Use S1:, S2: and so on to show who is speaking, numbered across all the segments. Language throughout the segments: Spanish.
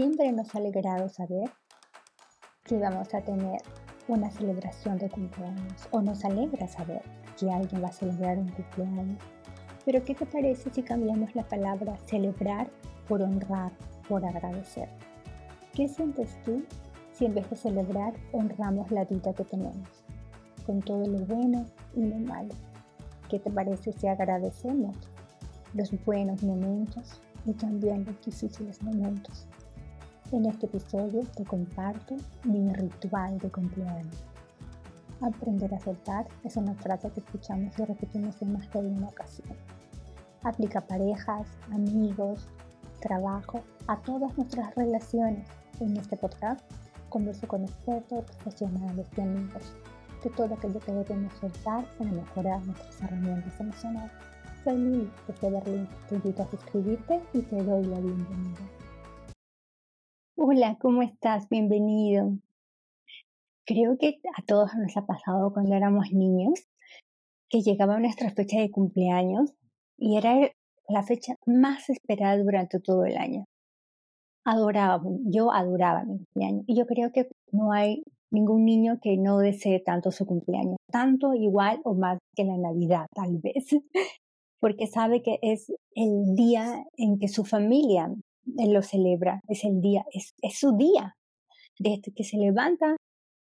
S1: Siempre nos ha alegrado saber que vamos a tener una celebración de cumpleaños o nos alegra saber que alguien va a celebrar un cumpleaños. Pero ¿qué te parece si cambiamos la palabra celebrar por honrar, por agradecer? ¿Qué sientes tú si en vez de celebrar honramos la vida que tenemos, con todo lo bueno y lo malo? ¿Qué te parece si agradecemos los buenos momentos y también los difíciles momentos? En este episodio te comparto mi ritual de cumpleaños. Aprender a soltar es una frase que escuchamos y repetimos en más de una ocasión. Aplica parejas, amigos, trabajo, a todas nuestras relaciones. En este podcast converso con expertos, profesionales y amigos de todo aquello que debemos soltar para mejorar nuestras herramientas emocionales. Soy Luis desde Berlín. Te invito a suscribirte y te doy la bienvenida. Hola, ¿cómo estás? Bienvenido. Creo que a todos nos ha pasado cuando éramos niños que llegaba nuestra fecha de cumpleaños y era la fecha más esperada durante todo el año. Adoraba, yo adoraba mi cumpleaños y yo creo que no hay ningún niño que no desee tanto su cumpleaños, tanto igual o más que la Navidad tal vez, porque sabe que es el día en que su familia él lo celebra, es el día, es, es su día. Desde que se levanta,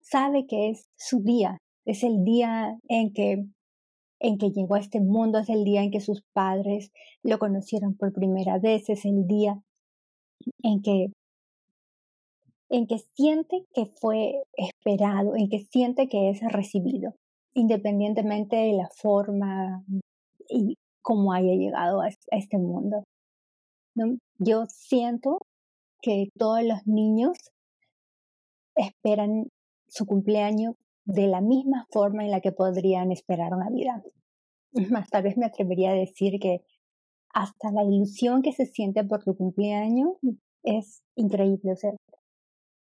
S1: sabe que es su día, es el día en que, en que llegó a este mundo, es el día en que sus padres lo conocieron por primera vez, es el día en que en que siente que fue esperado, en que siente que es recibido, independientemente de la forma y cómo haya llegado a este mundo. Yo siento que todos los niños esperan su cumpleaños de la misma forma en la que podrían esperar Navidad. Más, tal vez me atrevería a decir que hasta la ilusión que se siente por tu cumpleaños es increíble. O sea,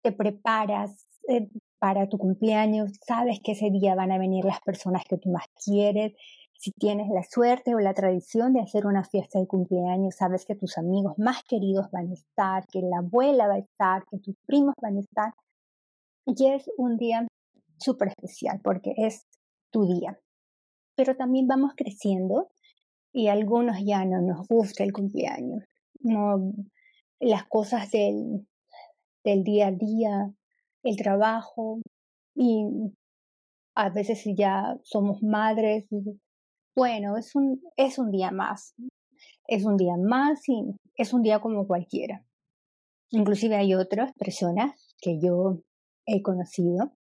S1: te preparas eh, para tu cumpleaños, sabes que ese día van a venir las personas que tú más quieres, si tienes la suerte o la tradición de hacer una fiesta de cumpleaños, sabes que tus amigos más queridos van a estar, que la abuela va a estar, que tus primos van a estar. Y es un día súper especial porque es tu día. Pero también vamos creciendo y a algunos ya no nos gusta el cumpleaños. No, las cosas del, del día a día, el trabajo y a veces ya somos madres bueno, es un, es un día más. Es un día más y es un día como cualquiera. Inclusive hay otras personas que yo he conocido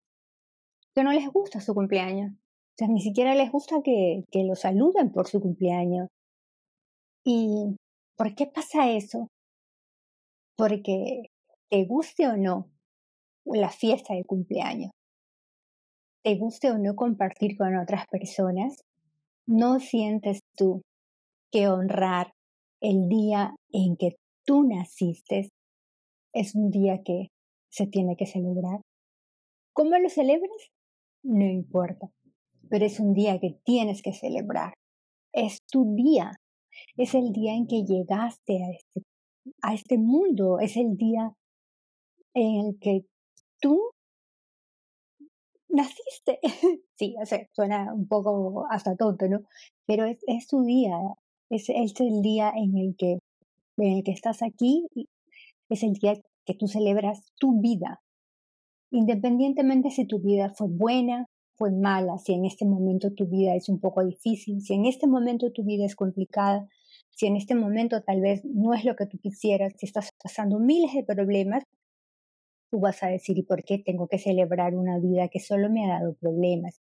S1: que no les gusta su cumpleaños. O sea, ni siquiera les gusta que, que lo saluden por su cumpleaños. ¿Y por qué pasa eso? Porque te guste o no la fiesta de cumpleaños, te guste o no compartir con otras personas, ¿No sientes tú que honrar el día en que tú naciste es un día que se tiene que celebrar? ¿Cómo lo celebras? No importa, pero es un día que tienes que celebrar. Es tu día, es el día en que llegaste a este, a este mundo, es el día en el que tú naciste. sí, o suena un poco hasta tonto, ¿no? Pero es, es tu día, es, es el día en el que, en el que estás aquí, es el día que tú celebras tu vida. Independientemente si tu vida fue buena, fue mala, si en este momento tu vida es un poco difícil, si en este momento tu vida es complicada, si en este momento tal vez no es lo que tú quisieras, si estás pasando miles de problemas, Tú vas a decir, ¿y por qué tengo que celebrar una vida que solo me ha dado problemas?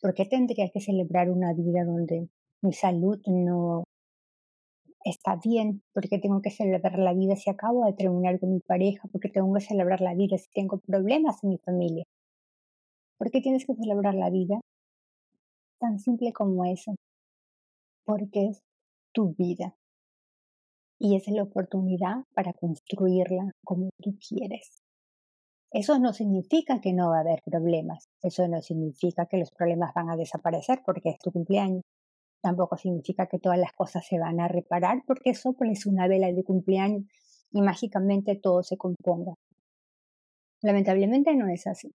S1: ¿Por qué tendría que celebrar una vida donde mi salud no está bien? ¿Por qué tengo que celebrar la vida si acabo de terminar con mi pareja? ¿Por qué tengo que celebrar la vida si tengo problemas en mi familia? ¿Por qué tienes que celebrar la vida? Tan simple como eso. Porque es tu vida. Y es la oportunidad para construirla como tú quieres. Eso no significa que no va a haber problemas, eso no significa que los problemas van a desaparecer porque es tu cumpleaños, tampoco significa que todas las cosas se van a reparar porque eso es una vela de cumpleaños y mágicamente todo se componga. Lamentablemente no es así.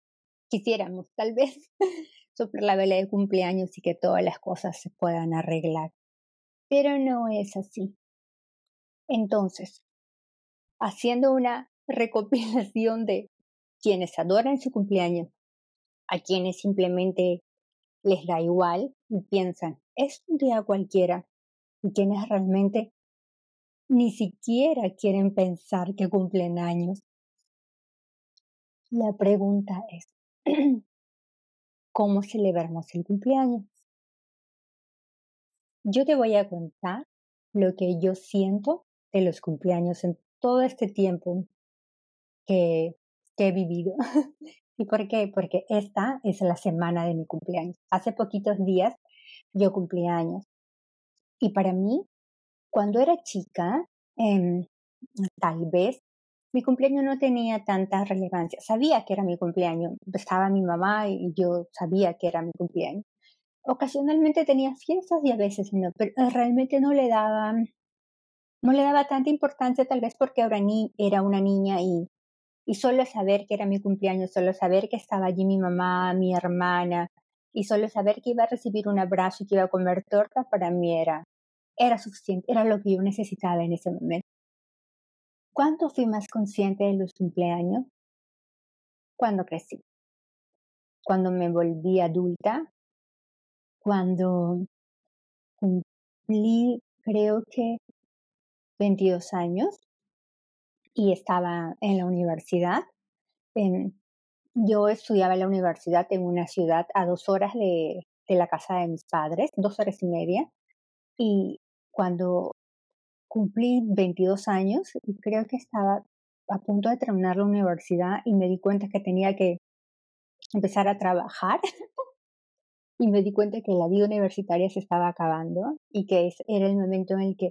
S1: Quisiéramos tal vez soplar la vela de cumpleaños y que todas las cosas se puedan arreglar, pero no es así. Entonces, haciendo una recopilación de quienes adoran su cumpleaños, a quienes simplemente les da igual y piensan, es un día cualquiera, y quienes realmente ni siquiera quieren pensar que cumplen años. La pregunta es, ¿cómo celebramos el cumpleaños? Yo te voy a contar lo que yo siento de los cumpleaños en todo este tiempo que, he vivido. ¿Y por qué? Porque esta es la semana de mi cumpleaños. Hace poquitos días yo cumplí años. Y para mí, cuando era chica, em, tal vez mi cumpleaños no tenía tanta relevancia. Sabía que era mi cumpleaños. Estaba mi mamá y yo sabía que era mi cumpleaños. Ocasionalmente tenía fiestas y a veces no, pero realmente no le daba, no le daba tanta importancia tal vez porque ahora ni era una niña y, y solo saber que era mi cumpleaños, solo saber que estaba allí mi mamá, mi hermana, y solo saber que iba a recibir un abrazo y que iba a comer torta para mí era, era suficiente, era lo que yo necesitaba en ese momento. ¿Cuándo fui más consciente de los cumpleaños? Cuando crecí. Cuando me volví adulta, cuando cumplí, creo que 22 años y estaba en la universidad. yo estudiaba en la universidad en una ciudad a dos horas de, de la casa de mis padres, dos horas y media. Y cuando cumplí 22 años creo que estaba a punto de terminar la universidad y me di cuenta que tenía que empezar a trabajar y me di cuenta que la vida universitaria se estaba acabando y que era el momento en el que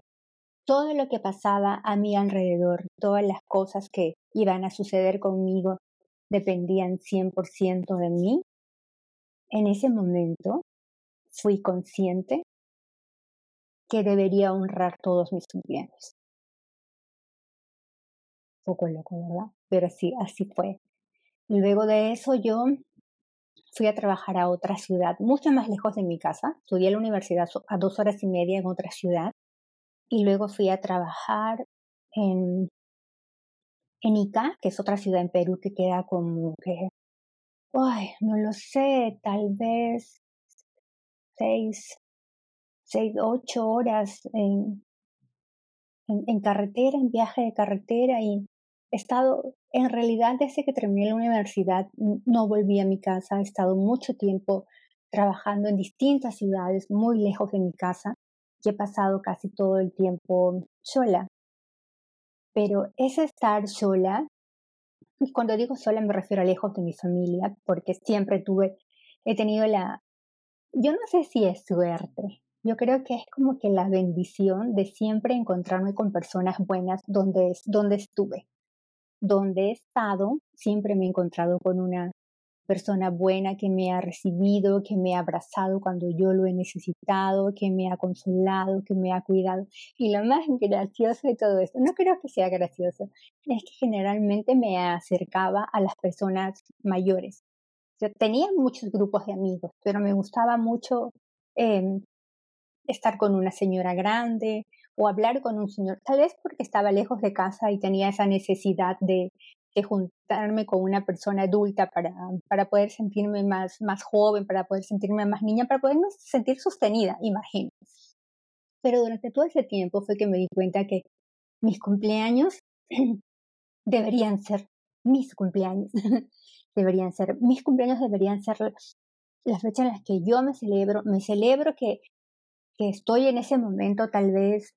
S1: todo lo que pasaba a mi alrededor, todas las cosas que iban a suceder conmigo dependían 100% de mí. En ese momento fui consciente que debería honrar todos mis cumpleaños. Poco loco, ¿verdad? Pero sí, así fue. Luego de eso yo fui a trabajar a otra ciudad, mucho más lejos de mi casa. Estudié en la universidad a dos horas y media en otra ciudad. Y luego fui a trabajar en, en Ica, que es otra ciudad en Perú que queda como que, ay, no lo sé, tal vez seis, seis, ocho horas en, en, carretera, en viaje de carretera y he estado, en realidad desde que terminé la universidad no volví a mi casa, he estado mucho tiempo trabajando en distintas ciudades muy lejos de mi casa y he pasado casi todo el tiempo sola. Pero ese estar sola, y cuando digo sola me refiero a lejos de mi familia, porque siempre tuve, he tenido la, yo no sé si es suerte, yo creo que es como que la bendición de siempre encontrarme con personas buenas donde, donde estuve. Donde he estado, siempre me he encontrado con una persona buena que me ha recibido, que me ha abrazado cuando yo lo he necesitado, que me ha consolado, que me ha cuidado. Y lo más gracioso de todo esto, no creo que sea gracioso, es que generalmente me acercaba a las personas mayores. Yo tenía muchos grupos de amigos, pero me gustaba mucho eh, estar con una señora grande o hablar con un señor, tal vez porque estaba lejos de casa y tenía esa necesidad de, de juntarme con una persona adulta para, para poder sentirme más, más joven, para poder sentirme más niña, para poderme sentir sostenida, imagino. Pero durante todo ese tiempo fue que me di cuenta que mis cumpleaños deberían ser mis cumpleaños. deberían ser, mis cumpleaños deberían ser las fechas en las que yo me celebro, me celebro que que estoy en ese momento tal vez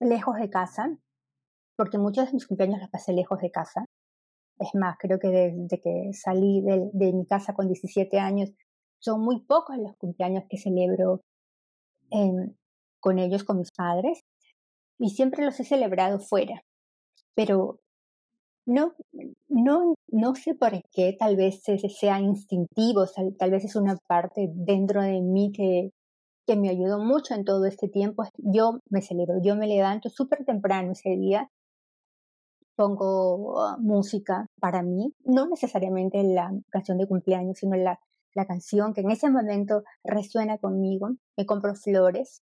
S1: lejos de casa, porque muchos de mis cumpleaños los pasé lejos de casa. Es más, creo que desde que salí de, mi casa con 17 años, son muy pocos los cumpleaños que celebro con ellos, con mis padres, y siempre los he celebrado fuera. Pero no, no, no sé por qué, tal vez sea instintivo, tal vez es una parte dentro de mí que, que me ayudó mucho en todo este tiempo. Yo me celebro, yo me levanto súper temprano ese día pongo ah, música para mí, no necesariamente la canción de cumpleaños, sino la, la canción que en ese momento resuena conmigo. Me compro flores.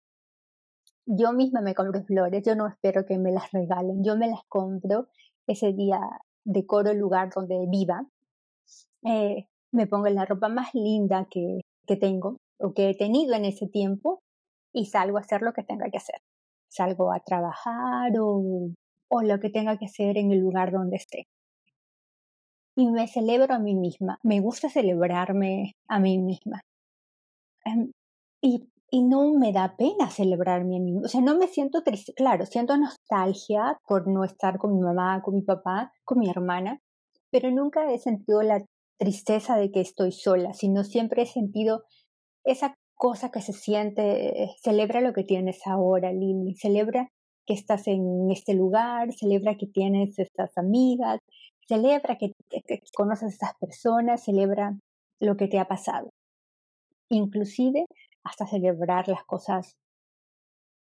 S1: Yo misma me compro flores, yo no espero que me las regalen, yo me las compro. Ese día decoro el lugar donde viva. Eh, me pongo la ropa más linda que, que tengo o que he tenido en ese tiempo y salgo a hacer lo que tenga que hacer. Salgo a trabajar o, o lo que tenga que hacer en el lugar donde esté. Y me celebro a mí misma. Me gusta celebrarme a mí misma. Em, y, y no me da pena celebrarme a mí misma. O sea, no me siento triste. Claro, siento nostalgia por no estar con mi mamá, con mi papá, con mi hermana, pero nunca he sentido la tristeza de que estoy sola, sino siempre he sentido esa cosa que se siente, celebra lo que tienes ahora, Lili, celebra que estás en este lugar, celebra que tienes estas amigas, celebra que, conoces a estas personas, celebra lo que te ha pasado. Inclusive hasta celebrar las cosas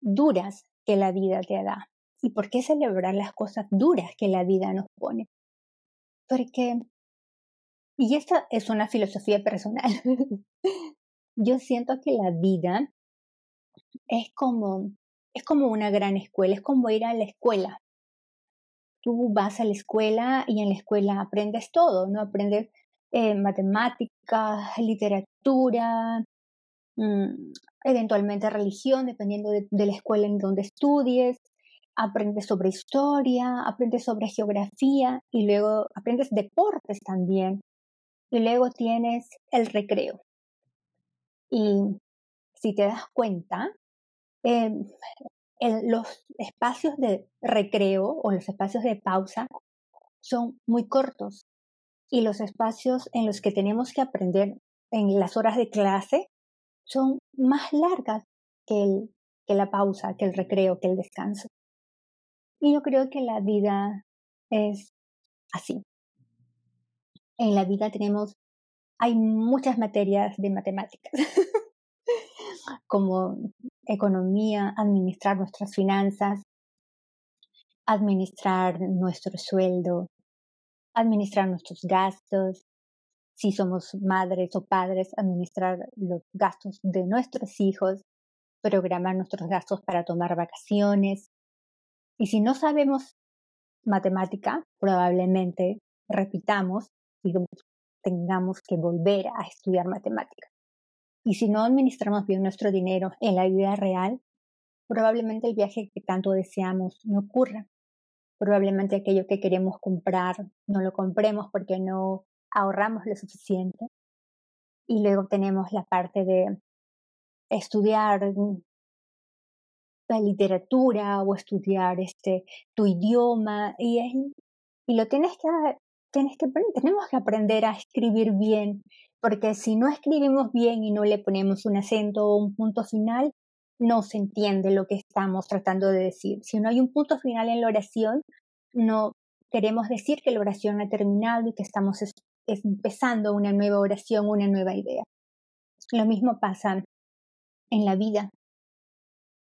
S1: duras que la vida te da. ¿Y por qué celebrar las cosas duras que la vida nos pone? Porque, y esta es una filosofía personal, yo siento que la vida es como, es como una gran escuela, es como ir a la escuela. Tú vas a la escuela y en la escuela aprendes todo, ¿no? Aprendes eh, matemáticas, literatura, mm, eventualmente religión, dependiendo de, de la escuela en donde estudies, aprendes sobre historia, aprendes sobre geografía y luego aprendes deportes también. Y luego tienes el recreo. Y si te das cuenta, em, en los espacios de recreo o los espacios de pausa son muy cortos y los espacios en los que tenemos que aprender en las horas de clase son más largas que, el, que la pausa, que el recreo, que el descanso. Y yo creo que la vida es así. En la vida tenemos hay muchas materias de matemáticas, como economía, administrar nuestras finanzas, administrar nuestro sueldo, administrar nuestros gastos, si somos madres o padres, administrar los gastos de nuestros hijos, programar nuestros gastos para tomar vacaciones. Y si no sabemos matemática, probablemente repitamos y tengamos que volver a estudiar matemáticas. Y si no administramos bien nuestro dinero en la vida real, probablemente el viaje que tanto deseamos no ocurra. Probablemente aquello que queremos comprar no lo compremos porque no ahorramos lo suficiente. Y luego tenemos la parte de estudiar la literatura o estudiar este tu idioma y, y lo tienes que que, tenemos que aprender a escribir bien, porque si no escribimos bien y no le ponemos un acento o un punto final, no se entiende lo que estamos tratando de decir. Si no hay un punto final en la oración, no queremos decir que la oración ha terminado y que estamos empezando una nueva oración, una nueva idea. Lo mismo pasa en la vida.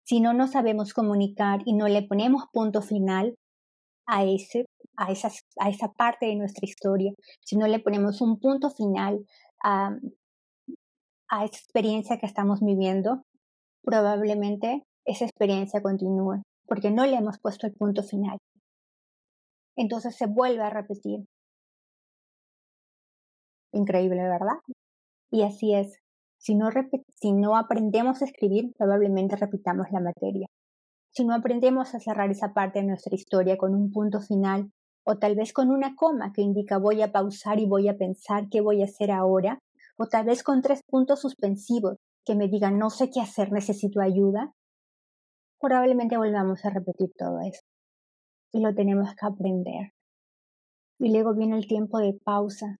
S1: Si no nos sabemos comunicar y no le ponemos punto final a ese a, a esa parte de nuestra historia, si no le ponemos un punto final a, a esa experiencia que estamos viviendo, probablemente esa experiencia continúe, porque no le hemos puesto el punto final. Entonces se vuelve a repetir. Increíble, ¿verdad? Y así es. Si no, si no aprendemos a escribir, probablemente repitamos la materia. Si no aprendemos a cerrar esa parte de nuestra historia con un punto final, o tal vez con una coma que indica voy a pausar y voy a pensar qué voy a hacer ahora, o tal vez con tres puntos suspensivos que me digan no sé qué hacer, necesito ayuda, probablemente volvamos a repetir todo eso. Y lo tenemos que aprender. Y luego viene el tiempo de pausa.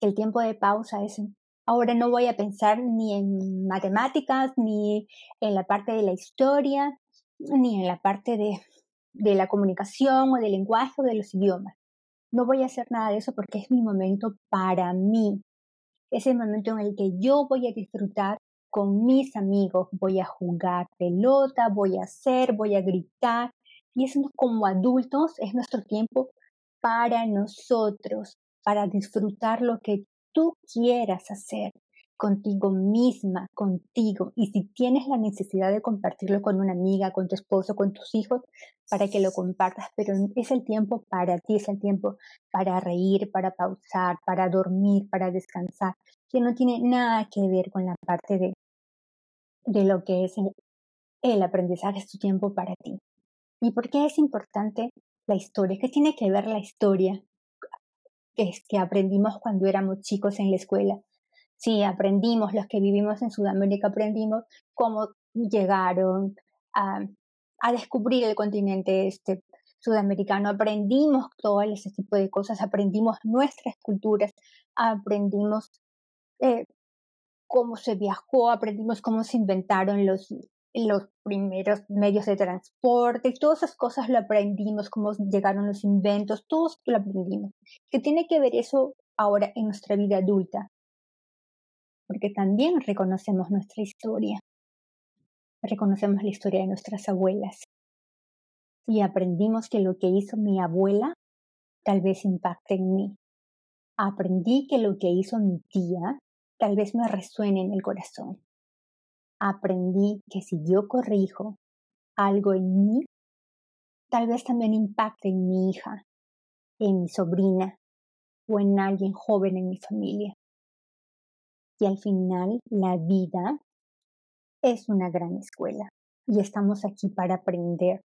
S1: El tiempo de pausa es, ahora no voy a pensar ni en matemáticas, ni en la parte de la historia, ni en la parte de de la comunicación o del lenguaje o de los idiomas. No voy a hacer nada de eso porque es mi momento para mí. Es el momento en el que yo voy a disfrutar con mis amigos. Voy a jugar pelota, voy a hacer, voy a gritar. Y eso como adultos es nuestro tiempo para nosotros, para disfrutar lo que tú quieras hacer contigo misma, contigo. Y si tienes la necesidad de compartirlo con una amiga, con tu esposo, con tus hijos, para que lo compartas, pero es el tiempo para ti, es el tiempo para reír, para pausar, para dormir, para descansar, que no tiene nada que ver con la parte de, de lo que es el, aprendizaje, es tu tiempo para ti. ¿Y por qué es importante la historia? ¿Qué tiene que ver la historia que, que aprendimos cuando éramos chicos en la escuela? Sí, aprendimos, los que vivimos en Sudamérica aprendimos cómo llegaron a, descubrir el continente este sudamericano, aprendimos todo ese tipo de cosas, aprendimos nuestras culturas, aprendimos eh, cómo se viajó, aprendimos cómo se inventaron los, los primeros medios de transporte, todas esas cosas lo aprendimos, cómo llegaron los inventos, todos lo aprendimos. ¿Qué tiene que ver eso ahora en nuestra vida adulta? Porque también reconocemos nuestra historia, reconocemos la historia de nuestras abuelas y aprendimos que lo que hizo mi abuela tal vez impacte en mí. Aprendí que lo que hizo mi tía tal vez me resuene en el corazón aprendí que si yo corrijo algo en mí, tal vez también impacte en mi hija, en mi sobrina o en alguien joven en mi familia. Y al final la vida es una gran escuela y estamos aquí para aprender.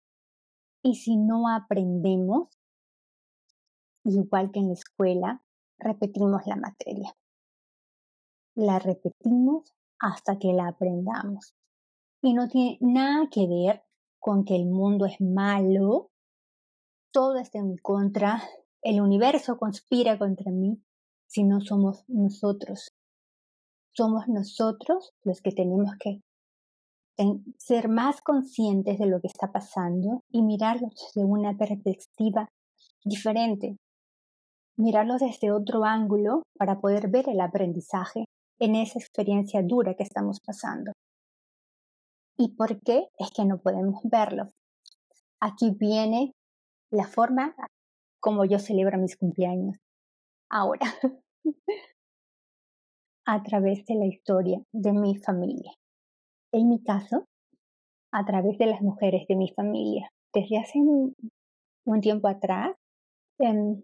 S1: Y si no aprendemos, igual que en la escuela, repetimos la materia. La repetimos hasta que la aprendamos. Y no tiene nada que ver con que el mundo es malo, todo está en contra, el universo conspira contra mí, si no somos nosotros. Somos nosotros los que tenemos que ser más conscientes de lo que está pasando y mirarlo desde una perspectiva diferente, mirarlo desde otro ángulo para poder ver el aprendizaje en esa experiencia dura que estamos pasando. ¿Y por qué? Es que no podemos verlo. Aquí viene la forma como yo celebro mis cumpleaños. Ahora, a través de la historia de mi familia. En mi caso, a través de las mujeres de mi familia. Desde hace un, tiempo atrás, em,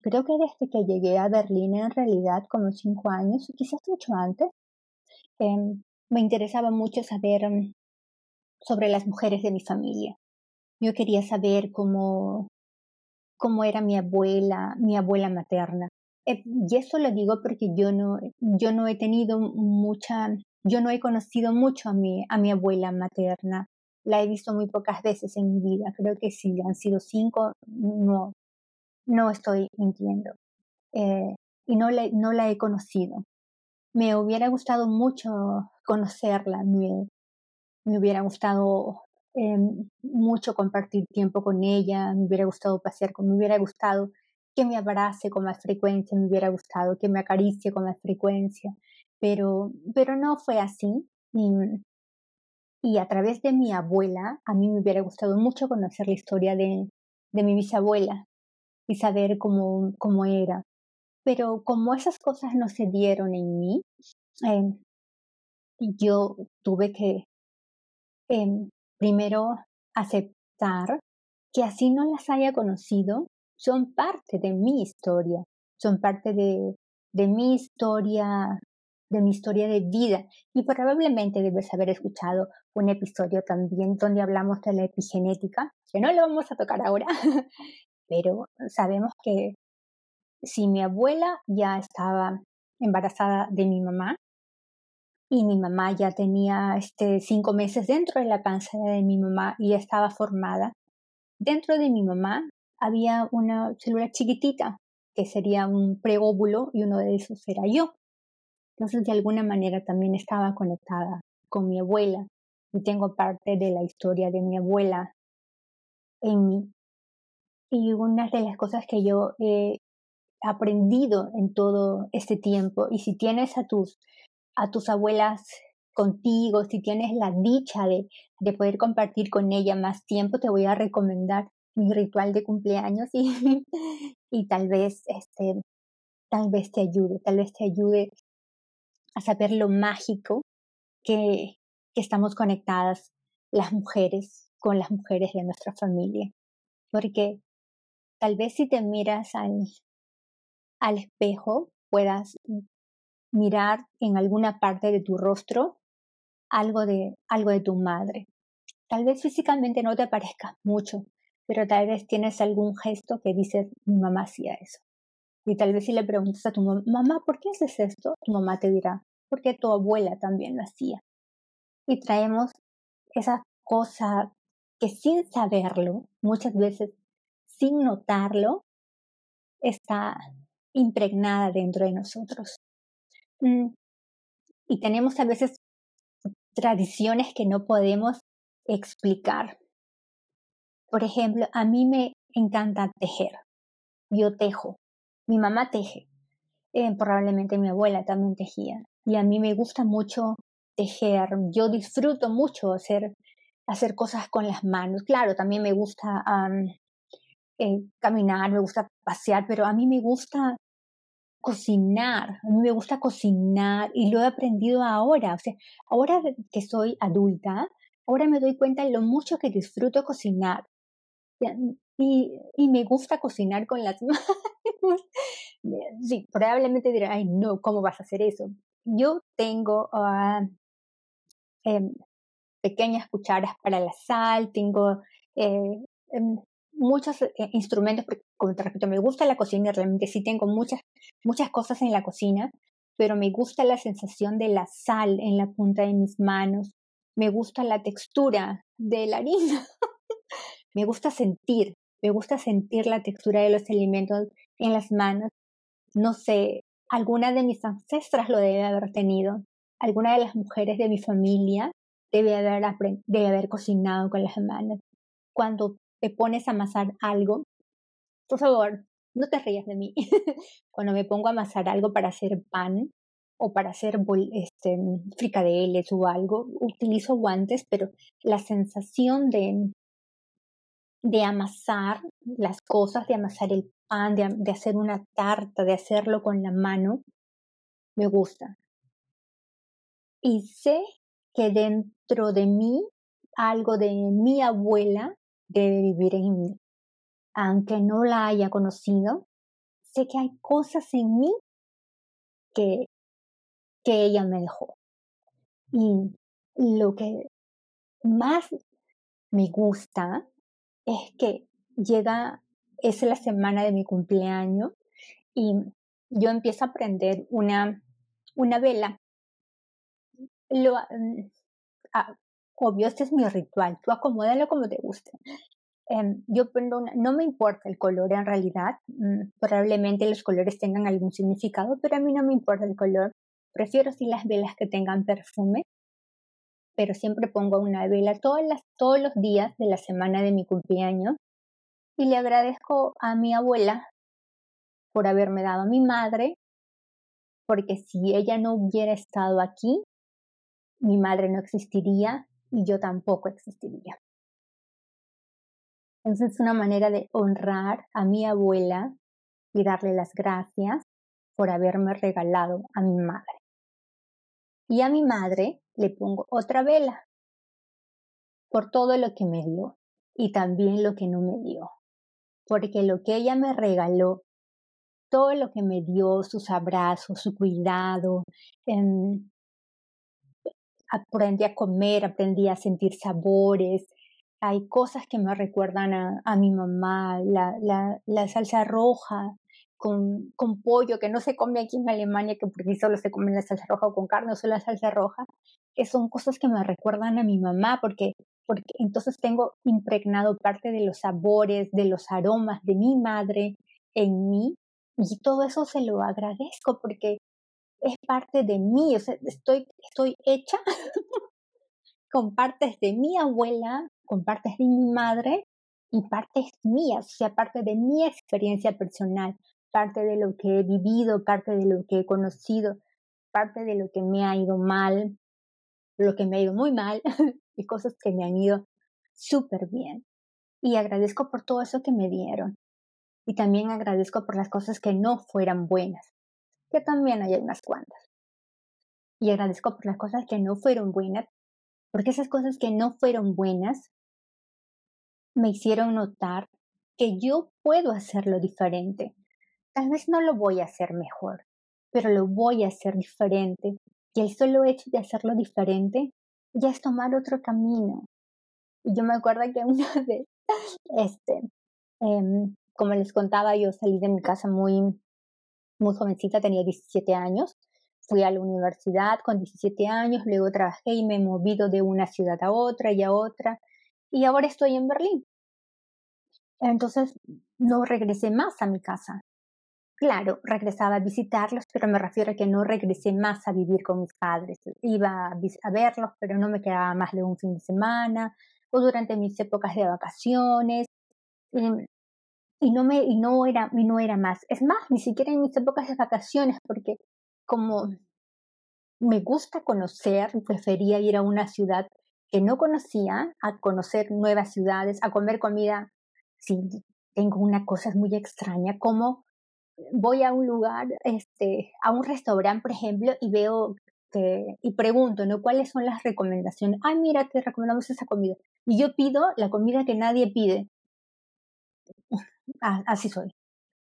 S1: creo que desde que llegué a Berlín, en realidad, como cinco años, quizás mucho antes, em, me interesaba mucho saber mm, sobre las mujeres de mi familia. Yo quería saber cómo, cómo era mi abuela, mi abuela materna. Eh, y eso lo digo porque yo no, yo no he tenido mucha, yo no he conocido mucho a mi, a mi abuela materna. La he visto muy pocas veces en mi vida. Creo que si han sido cinco, no, no estoy mintiendo. Eh, y no, no la he conocido. Me hubiera gustado mucho conocerla, me, me hubiera gustado em, mucho compartir tiempo con ella, me hubiera gustado pasear con, me hubiera gustado que me abrace con más frecuencia, me hubiera gustado que me acaricie con más frecuencia, pero, pero no fue así. Y, y a través de mi abuela, a mí me hubiera gustado mucho conocer la historia de, de mi bisabuela, y saber cómo, cómo era. Pero como esas cosas no se dieron en mí, em, yo tuve que em, primero aceptar que así no las haya conocido, son parte de mi historia, son parte de, de mi historia, de mi historia de vida. Y probablemente debes haber escuchado un episodio también donde hablamos de la epigenética, que no lo vamos a tocar ahora, pero sabemos que si mi abuela ya estaba embarazada de mi mamá y mi mamá ya tenía este, cinco meses dentro de la panza de mi mamá y estaba formada, dentro de mi mamá había una célula chiquitita que sería un preóvulo y uno de esos era yo. Entonces de alguna manera también estaba conectada con mi abuela y tengo parte de la historia de mi abuela en mí. Y una de las cosas que yo he aprendido en todo este tiempo, y si tienes a tus, a tus abuelas contigo, si tienes la dicha de, de poder compartir con ella más tiempo, te voy a recomendar mi ritual de cumpleaños y, y tal vez este tal vez te ayude, tal vez te ayude a saber lo mágico que, que estamos conectadas las mujeres con las mujeres de nuestra familia. Porque tal vez si te miras al, al espejo puedas mirar en alguna parte de tu rostro algo de, algo de tu madre. Tal vez físicamente no te parezca mucho, pero tal vez tienes algún gesto que dices, mi mamá hacía eso. Y tal vez si le preguntas a tu mamá, ¿por qué haces esto? Tu mamá te dirá, porque tu abuela también lo hacía. Y traemos esa cosa que sin saberlo, muchas veces sin notarlo, está impregnada dentro de nosotros. Mm, y tenemos a veces tradiciones que no podemos explicar. Por ejemplo, a mí me encanta tejer. Yo tejo. Mi mamá teje. Eh, probablemente mi abuela también tejía. Y a mí me gusta mucho tejer. Yo disfruto mucho hacer, hacer cosas con las manos. Claro, también me gusta eh, caminar, me gusta pasear, pero a mí me gusta cocinar, a mí me gusta cocinar y lo he aprendido ahora, o sea, ahora que soy adulta, ahora me doy cuenta de lo mucho que disfruto cocinar. Y, y me gusta cocinar con las manos. Sí, probablemente dirán, ay, no, ¿cómo vas a hacer eso? Yo tengo uh, pequeñas cucharas para la sal, tengo eh, em, muchos eh, instrumentos, porque como te repito, me gusta la cocina, realmente sí tengo muchas, muchas cosas en la cocina, pero me gusta la sensación de la sal en la punta de mis manos, me gusta la textura de la harina, me gusta sentir, me gusta sentir la textura de los alimentos en las manos. No sé, alguna de mis ancestras lo debe haber tenido, alguna de las mujeres de mi familia debe haber, cocinado con las manos. Cuando te pones a amasar algo, por favor, no te rías de mí. Cuando me pongo a amasar algo para hacer pan o para hacer este, fricadeles o algo, utilizo guantes, pero la sensación de, de amasar las cosas, de amasar el pan, de, de hacer una tarta, de hacerlo con la mano, me gusta. Y sé que dentro de mí algo de mi abuela debe vivir en mí. Aunque no la haya conocido, sé que hay cosas en mí que, que ella me dejó. Y lo que más me gusta es que llega, es la semana de mi cumpleaños y yo empiezo a aprender una, una vela. Lo, mm, ah, obvio, este es mi ritual, tú acomódalo como te guste. Em, yo no me importa el color en realidad, mm, probablemente los colores tengan algún significado, pero a mí no me importa el color. Prefiero sí las velas que tengan perfume, pero siempre pongo una vela todos los días de la semana de mi cumpleaños y le agradezco a mi abuela por haberme dado a mi madre, porque si ella no hubiera estado aquí, mi madre no existiría y yo tampoco existiría. Entonces es una manera de honrar a mi abuela y darle las gracias por haberme regalado a mi madre. Y a mi madre le pongo otra vela por todo lo que me dio y también lo que no me dio. Porque lo que ella me regaló, todo lo que me dio, sus abrazos, su cuidado, em, aprendí a comer, aprendí a sentir sabores. Hay cosas que me recuerdan a, mi mamá, la, la, la salsa roja con, con, pollo que no se come aquí en Alemania, que porque solo se come la salsa roja con carne o solo la salsa roja, que son cosas que me recuerdan a mi mamá, porque, porque entonces tengo impregnado parte de los sabores, de los aromas de mi madre en mí, y todo eso se lo agradezco porque es parte de mí, o sea, estoy, estoy hecha con partes de mi abuela, con partes de mi madre y partes mías, o sea, parte de mi experiencia personal, parte de lo que he vivido, parte de lo que he conocido, parte de lo que me ha ido mal. lo que me ha ido muy mal y cosas que me han ido súper bien. Y agradezco por todo eso que me dieron. Y también agradezco por las cosas que no fueran buenas, que también hay unas cuantas. Y agradezco por las cosas que no fueron buenas, porque esas cosas que no fueron buenas me hicieron notar que yo puedo hacerlo diferente. Tal vez no lo voy a hacer mejor, pero lo voy a hacer diferente. Y el solo hecho de hacerlo diferente ya es tomar otro camino. Y yo me acuerdo que una vez, este, em, como les contaba, yo salí de mi casa muy, muy jovencita, tenía 17 años. Fui a la universidad con 17 años, luego trabajé y me he movido de una ciudad a otra y a otra. Y ahora estoy en Berlín. Entonces no regresé más a mi casa. Claro, regresaba a visitarlos, pero me refiero a que no regresé más a vivir con mis padres. Iba a verlos, pero no me quedaba más de un fin de semana o durante mis épocas de vacaciones. Em, y no me y no era y no era más es más ni siquiera en mis épocas de vacaciones porque como me gusta conocer prefería ir a una ciudad que no conocía a conocer nuevas ciudades a comer comida si tengo una cosa muy extraña como voy a un lugar este a un restaurante por ejemplo y veo y pregunto no cuáles son las recomendaciones ay mira te recomendamos esa comida y yo pido la comida que nadie pide así soy.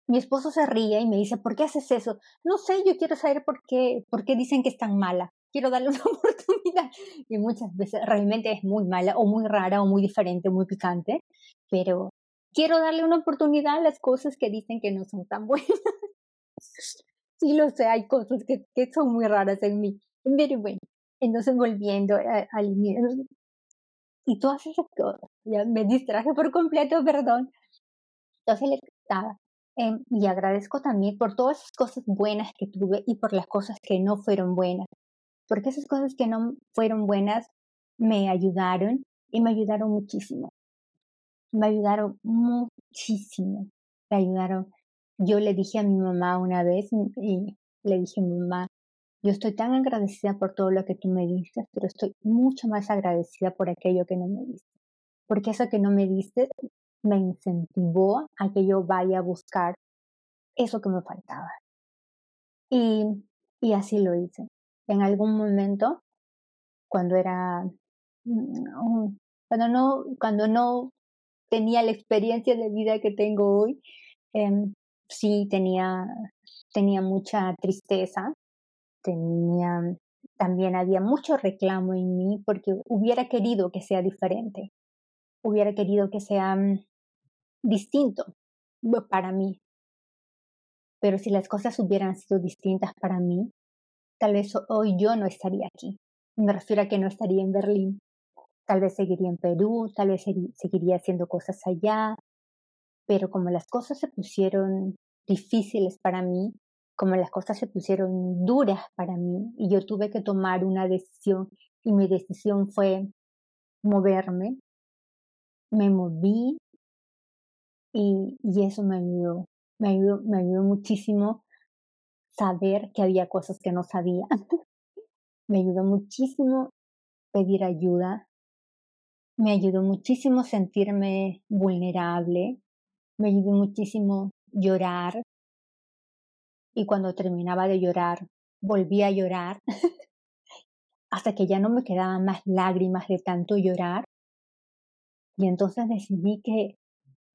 S1: Mi esposo se ríe y me dice, ¿por qué haces eso? No sé, yo quiero saber por qué, por qué dicen que es tan mala. Quiero darle una oportunidad. Y muchas veces realmente es muy mala o muy rara o muy diferente, muy picante. Pero quiero darle una oportunidad a las cosas que dicen que no son tan buenas. sí lo sé, hay cosas que, que son muy raras en mí. Pero bueno, entonces volviendo al... Y todas esas cosas, ya me distraje por completo, perdón, entonces le estaba. Y agradezco también por todas esas cosas buenas que tuve y por las cosas que no fueron buenas. Porque esas cosas que no fueron buenas me ayudaron y me ayudaron muchísimo. Me ayudaron muchísimo. Me ayudaron. Yo le dije a mi mamá una vez y le dije, mamá, yo estoy tan agradecida por todo lo que tú me diste, pero estoy mucho más agradecida por aquello que no me diste. Porque eso que no me diste me incentivó a que yo vaya a buscar eso que me faltaba. Y, y así lo hice. En algún momento, cuando era, mm, cuando no, cuando no tenía la experiencia de vida que tengo hoy, em, sí tenía, tenía mucha tristeza, tenía, también había mucho reclamo en mí porque hubiera querido que sea diferente, hubiera querido que sea mm, distinto para mí. Pero si las cosas hubieran sido distintas para mí, tal vez hoy yo no estaría aquí. Me refiero a que no estaría en Berlín. Tal vez seguiría en Perú, tal vez seguiría haciendo cosas allá. Pero como las cosas se pusieron difíciles para mí, como las cosas se pusieron duras para mí y yo tuve que tomar una decisión y mi decisión fue moverme, me moví y, eso me ayudó, me ayudó, me ayudó muchísimo saber que había cosas que no sabía. me ayudó muchísimo pedir ayuda. Me ayudó muchísimo sentirme vulnerable. Me ayudó muchísimo llorar. Y cuando terminaba de llorar, volvía a llorar. hasta que ya no me quedaban más lágrimas de tanto llorar. Y entonces decidí que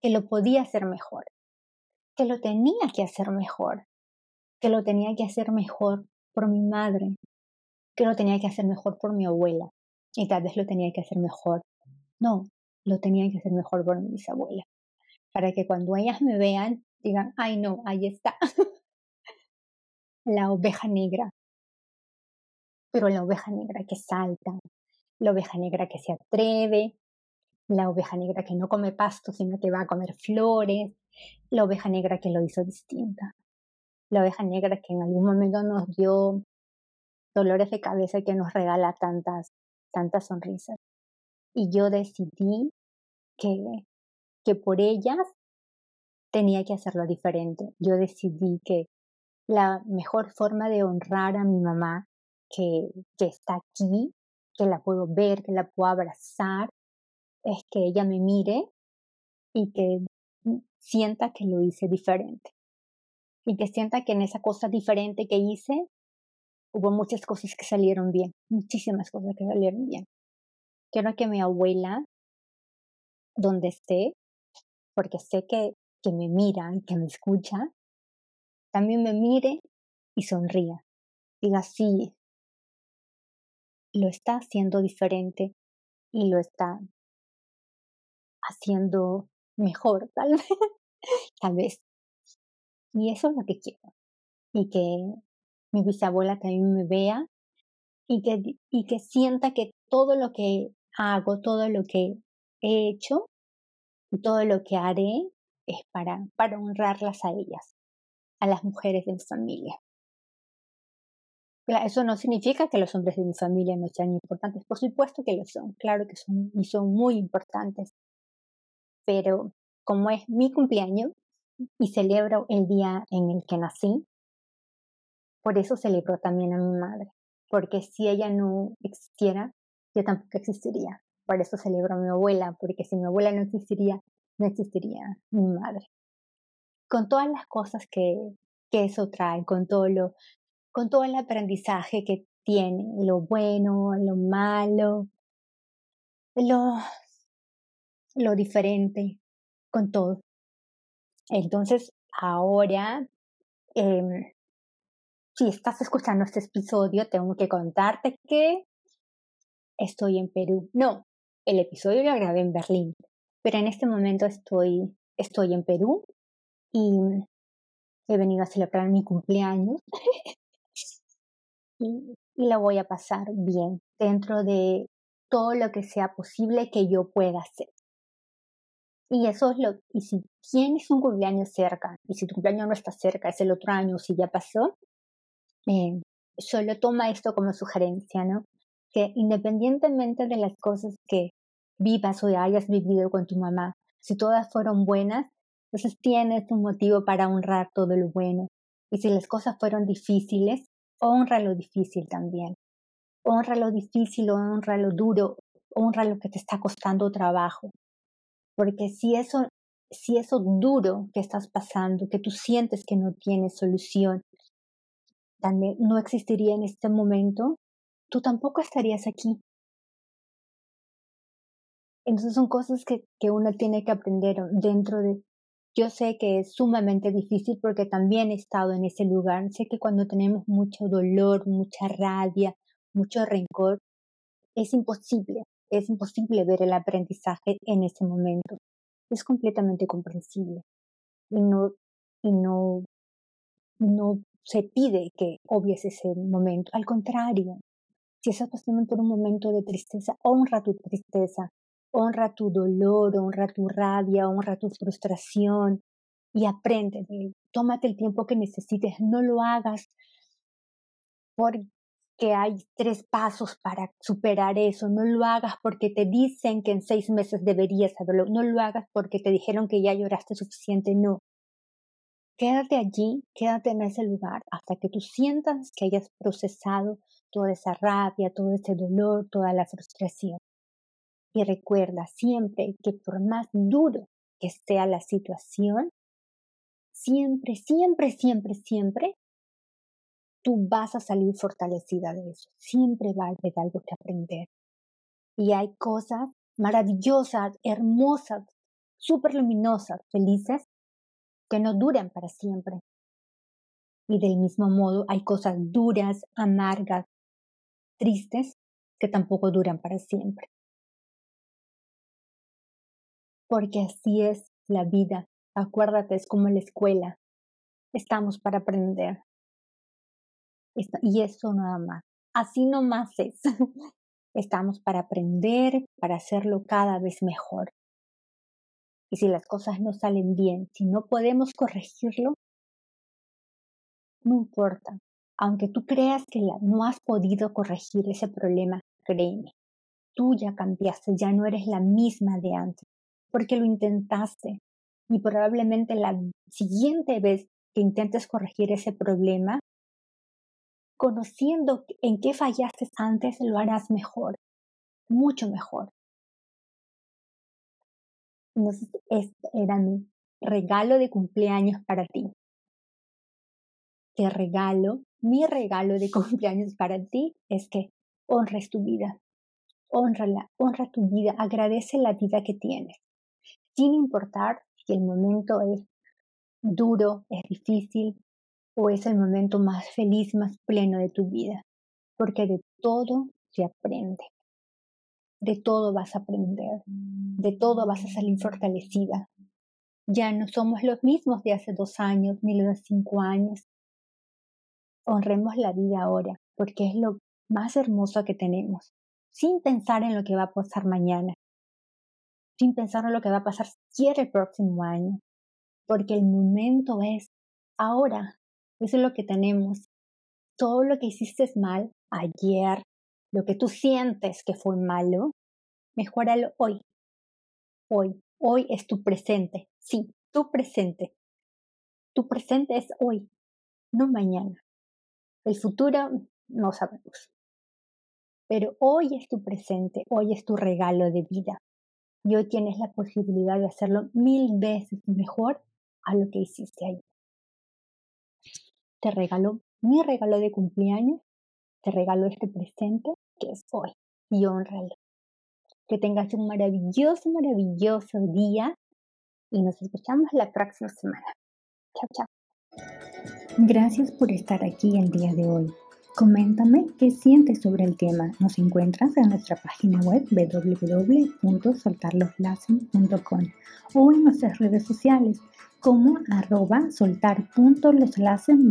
S1: que lo podía hacer mejor, que lo tenía que hacer mejor, que lo tenía que hacer mejor por mi madre, que lo tenía que hacer mejor por mi abuela y tal vez lo tenía que hacer mejor. No, lo tenía que hacer mejor por mis abuelas, para que cuando ellas me vean digan, ay no, ahí está, la oveja negra, pero la oveja negra que salta, la oveja negra que se atreve, la oveja negra que no come pasto, sino que va a comer flores, la oveja negra que lo hizo distinta, la oveja negra que en algún momento nos dio dolores de cabeza y que nos regala tantas, tantas sonrisas. Y yo decidí que, que por ellas tenía que hacerlo diferente. Yo decidí que la mejor forma de honrar a mi mamá que, que está aquí que la puedo ver, que la puedo abrazar, es que ella me mire y que sienta que lo hice diferente. Y que sienta que en esa cosa diferente que hice hubo muchas cosas que salieron bien, muchísimas cosas que salieron bien. Quiero que mi abuela, donde esté, porque sé que, que me mira y que me escucha, también me mire y sonría. Diga, sí, lo está haciendo diferente y lo está haciendo mejor, tal vez. tal vez. Y eso es lo que quiero. Y que mi bisabuela también me vea y que, y que sienta que todo lo que hago, todo lo que he hecho y todo lo que haré es para, para honrarlas a ellas, a las mujeres de mi familia. Eso no significa que los hombres de mi familia no sean importantes, por supuesto que lo son, claro que son y son muy importantes, pero como es mi cumpleaños y celebro el día en el que nací, por eso celebro también a mi madre, porque si ella no existiera, yo tampoco existiría. Por eso celebro a mi abuela, porque si mi abuela no existiría, no existiría mi madre. Con todas las cosas que, que eso trae, con todo lo, con todo el aprendizaje que tiene, lo bueno, lo malo, lo, lo diferente, con todo. Entonces, ahora, eh, si estás escuchando este episodio, tengo que contarte que estoy en Perú. No, el episodio lo grabé en Berlín, pero en este momento estoy, estoy en Perú y he venido a celebrar mi cumpleaños y, y lo voy a pasar bien dentro de todo lo que sea posible que yo pueda hacer. Y eso es lo, y si tienes un cumpleaños cerca, y si tu cumpleaños no está cerca, es el otro año, si ya pasó, eh, solo toma esto como sugerencia, ¿no? Que independientemente de las cosas que vivas o hayas vivido con tu mamá, si todas fueron buenas, entonces tienes un motivo para honrar todo lo bueno. Y si las cosas fueron difíciles, honra lo difícil también. Honra lo difícil, honra lo duro, honra lo que te está costando trabajo. Porque si eso, si eso duro que estás pasando, que tú sientes que no tiene solución, también no existiría en este momento, tú tampoco estarías aquí. Entonces son cosas que, que uno tiene que aprender dentro de... Yo sé que es sumamente difícil porque también he estado en ese lugar. Sé que cuando tenemos mucho dolor, mucha rabia, mucho rencor, es imposible es imposible ver el aprendizaje en ese momento. Es completamente comprensible. Y no, y no, no se pide que obvies ese momento. Al contrario, si estás pasando por un momento de tristeza, honra tu tristeza, honra tu dolor, honra tu rabia, honra tu frustración y aprende Tómate el tiempo que necesites, no lo hagas por que hay tres pasos para superar eso. No lo hagas porque te dicen que en seis meses deberías haberlo. No lo hagas porque te dijeron que ya lloraste suficiente. No. Quédate allí, quédate en ese lugar hasta que tú sientas que hayas procesado toda esa rabia, todo ese dolor, toda la frustración. Y recuerda siempre que por más duro que sea la situación, siempre, siempre, siempre, siempre tú vas a salir fortalecida de eso. Siempre va a haber algo que aprender. Y hay cosas maravillosas, hermosas, súper luminosas, felices, que no duran para siempre. Y del mismo modo hay cosas duras, amargas, tristes, que tampoco duran para siempre. Porque así es la vida. Acuérdate, es como la escuela. Estamos para aprender. Y eso nada más. Así nomás es. Estamos para aprender, para hacerlo cada vez mejor. Y si las cosas no salen bien, si no podemos corregirlo, no importa. Aunque tú creas que no has podido corregir ese problema, créeme, tú ya cambiaste, ya no eres la misma de antes, porque lo intentaste. Y probablemente la siguiente vez que intentes corregir ese problema, conociendo en qué fallaste antes, lo harás mejor, mucho mejor. Entonces, este era mi regalo de cumpleaños para ti. Te regalo, mi regalo de cumpleaños para ti es que honres tu vida. Honrala, honra tu vida, agradece la vida que tienes, sin importar si el momento es duro, es difícil o es el momento más feliz, más pleno de tu vida, porque de todo se aprende. De todo vas a aprender, de todo vas a salir fortalecida. Ya no somos los mismos de hace dos años ni los de cinco años. Honremos la vida ahora, porque es lo más hermoso que tenemos, sin pensar en lo que va a pasar mañana, sin pensar en lo que va a pasar siquiera el próximo año, porque el momento es ahora, eso es lo que tenemos. Todo lo que hiciste mal ayer, lo que tú sientes que fue malo, mejóralo hoy. Hoy, hoy es tu presente, sí, tu presente. Tu presente es hoy, no mañana. El futuro no sabemos. Pero hoy es tu presente, hoy es tu regalo de vida. Y hoy tienes la posibilidad de hacerlo mil veces mejor a lo que hiciste ayer. Te regalo mi regalo de cumpleaños, te regalo este presente que es hoy y honralo. Que tengas un maravilloso, maravilloso día y nos escuchamos la próxima semana. Chao, chao. Gracias por estar aquí el día de hoy. Coméntame qué sientes sobre el tema. Nos encuentras en nuestra página web www.soltarloslassen.com o en nuestras redes sociales como arroba soltar.loslassen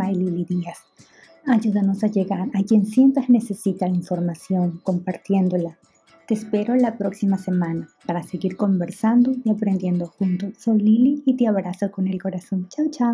S1: Díaz. Ayúdanos a llegar a quien sientas necesita la información compartiéndola. Te espero la próxima semana para seguir conversando y aprendiendo juntos. Soy Lili y te abrazo con el corazón. Chao, chao.